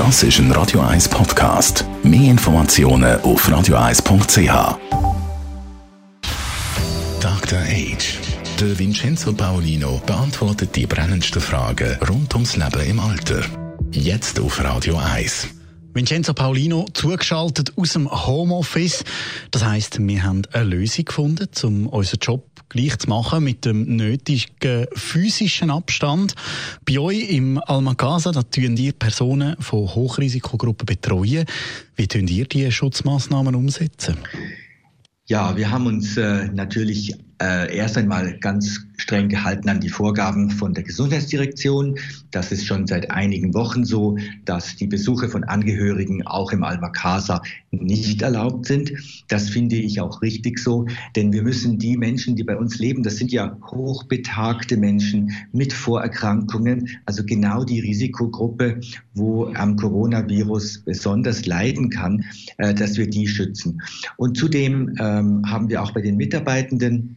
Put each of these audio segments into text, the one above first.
Das ist ein Radio 1 Podcast. Mehr Informationen auf radio1.ch. Dr. Age. Der Vincenzo Paolino beantwortet die brennendsten Fragen rund ums Leben im Alter. Jetzt auf Radio 1. Vincenzo Paulino zugeschaltet aus dem Homeoffice. Das heißt, wir haben eine Lösung gefunden, um unseren Job gleich zu machen mit dem nötigen physischen Abstand. Bei euch im Almagasa, da tun ihr Personen von Hochrisikogruppen betreuen. Wie tun ihr diese Schutzmaßnahmen umsetzen? Ja, wir haben uns äh, natürlich äh, erst einmal ganz streng gehalten an die Vorgaben von der Gesundheitsdirektion. Das ist schon seit einigen Wochen so, dass die Besuche von Angehörigen auch im Alma Casa nicht erlaubt sind. Das finde ich auch richtig so, denn wir müssen die Menschen, die bei uns leben, das sind ja hochbetagte Menschen mit Vorerkrankungen, also genau die Risikogruppe, wo am Coronavirus besonders leiden kann, äh, dass wir die schützen. Und zudem ähm, haben wir auch bei den Mitarbeitenden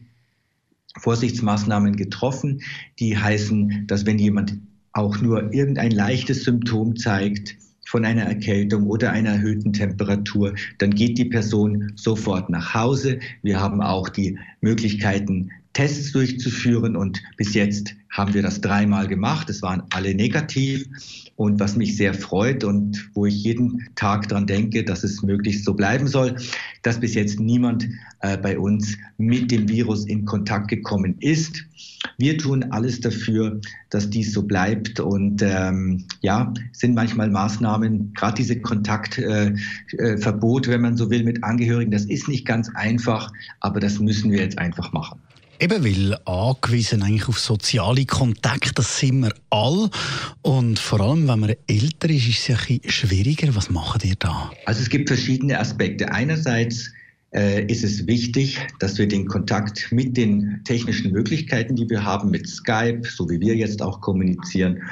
Vorsichtsmaßnahmen getroffen, die heißen, dass wenn jemand auch nur irgendein leichtes Symptom zeigt, von einer Erkältung oder einer erhöhten Temperatur, dann geht die Person sofort nach Hause. Wir haben auch die Möglichkeiten, Tests durchzuführen und bis jetzt haben wir das dreimal gemacht. Es waren alle negativ und was mich sehr freut und wo ich jeden Tag dran denke, dass es möglichst so bleiben soll, dass bis jetzt niemand äh, bei uns mit dem Virus in Kontakt gekommen ist. Wir tun alles dafür, dass dies so bleibt und ähm, ja, sind manchmal Maßnahmen, gerade diese Kontaktverbot, äh, äh, wenn man so will, mit Angehörigen, das ist nicht ganz einfach, aber das müssen wir jetzt einfach machen. Eben, weil angewiesen eigentlich auf soziale Kontakte, das sind wir all. Und vor allem, wenn man älter ist, ist es ein bisschen schwieriger. Was macht ihr da? Also es gibt verschiedene Aspekte. Einerseits äh, ist es wichtig, dass wir den Kontakt mit den technischen Möglichkeiten, die wir haben, mit Skype, so wie wir jetzt auch kommunizieren,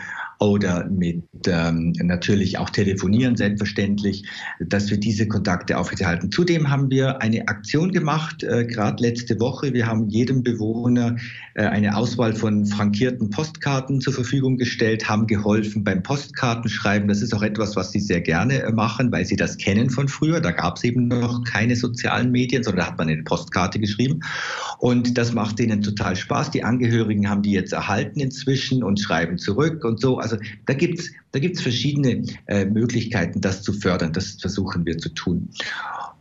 oder mit ähm, natürlich auch telefonieren, selbstverständlich, dass wir diese Kontakte aufrechterhalten. Zudem haben wir eine Aktion gemacht, äh, gerade letzte Woche. Wir haben jedem Bewohner äh, eine Auswahl von frankierten Postkarten zur Verfügung gestellt, haben geholfen beim Postkartenschreiben. Das ist auch etwas, was sie sehr gerne äh, machen, weil sie das kennen von früher. Da gab es eben noch keine sozialen Medien, sondern da hat man eine Postkarte geschrieben. Und das macht ihnen total Spaß. Die Angehörigen haben die jetzt erhalten inzwischen und schreiben zurück und so. Also also da gibt es da gibt's verschiedene äh, Möglichkeiten, das zu fördern. Das versuchen wir zu tun.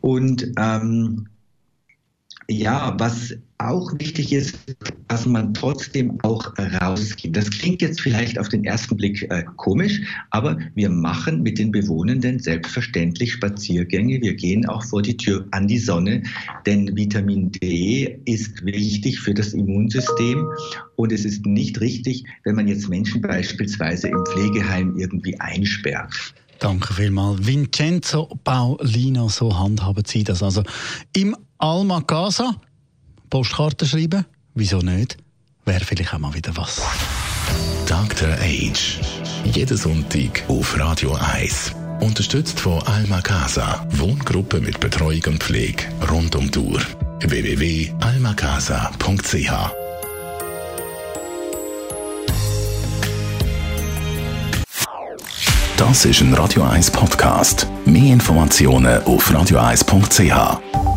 Und ähm, ja, was auch wichtig ist, dass man trotzdem auch rausgeht. Das klingt jetzt vielleicht auf den ersten Blick äh, komisch, aber wir machen mit den Bewohnenden selbstverständlich Spaziergänge. Wir gehen auch vor die Tür an die Sonne, denn Vitamin D ist wichtig für das Immunsystem und es ist nicht richtig, wenn man jetzt Menschen beispielsweise im Pflegeheim irgendwie einsperrt. Danke vielmals. Vincenzo Paulino, so handhaben Sie das. Also im Alma Casa Postkarte schreiben? Wieso nicht? Wäre vielleicht auch mal wieder was. Dr. Age. Jeden Sonntag auf Radio 1. Unterstützt von Alma Casa. Wohngruppe mit Betreuung und Pflege rund um Uhr. www.almacasa.ch Das ist ein Radio 1 Podcast. Mehr Informationen auf radio1.ch.